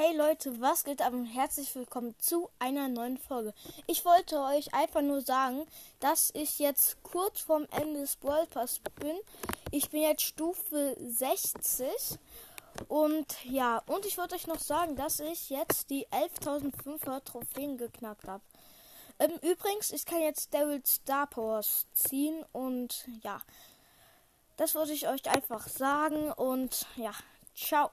Hey Leute, was geht ab und herzlich willkommen zu einer neuen Folge. Ich wollte euch einfach nur sagen, dass ich jetzt kurz vorm Ende des Brawl Pass bin. Ich bin jetzt Stufe 60 und ja, und ich wollte euch noch sagen, dass ich jetzt die 11.500 Trophäen geknackt habe. Ähm, übrigens, ich kann jetzt Daryl Star Powers ziehen und ja, das wollte ich euch einfach sagen und ja, ciao.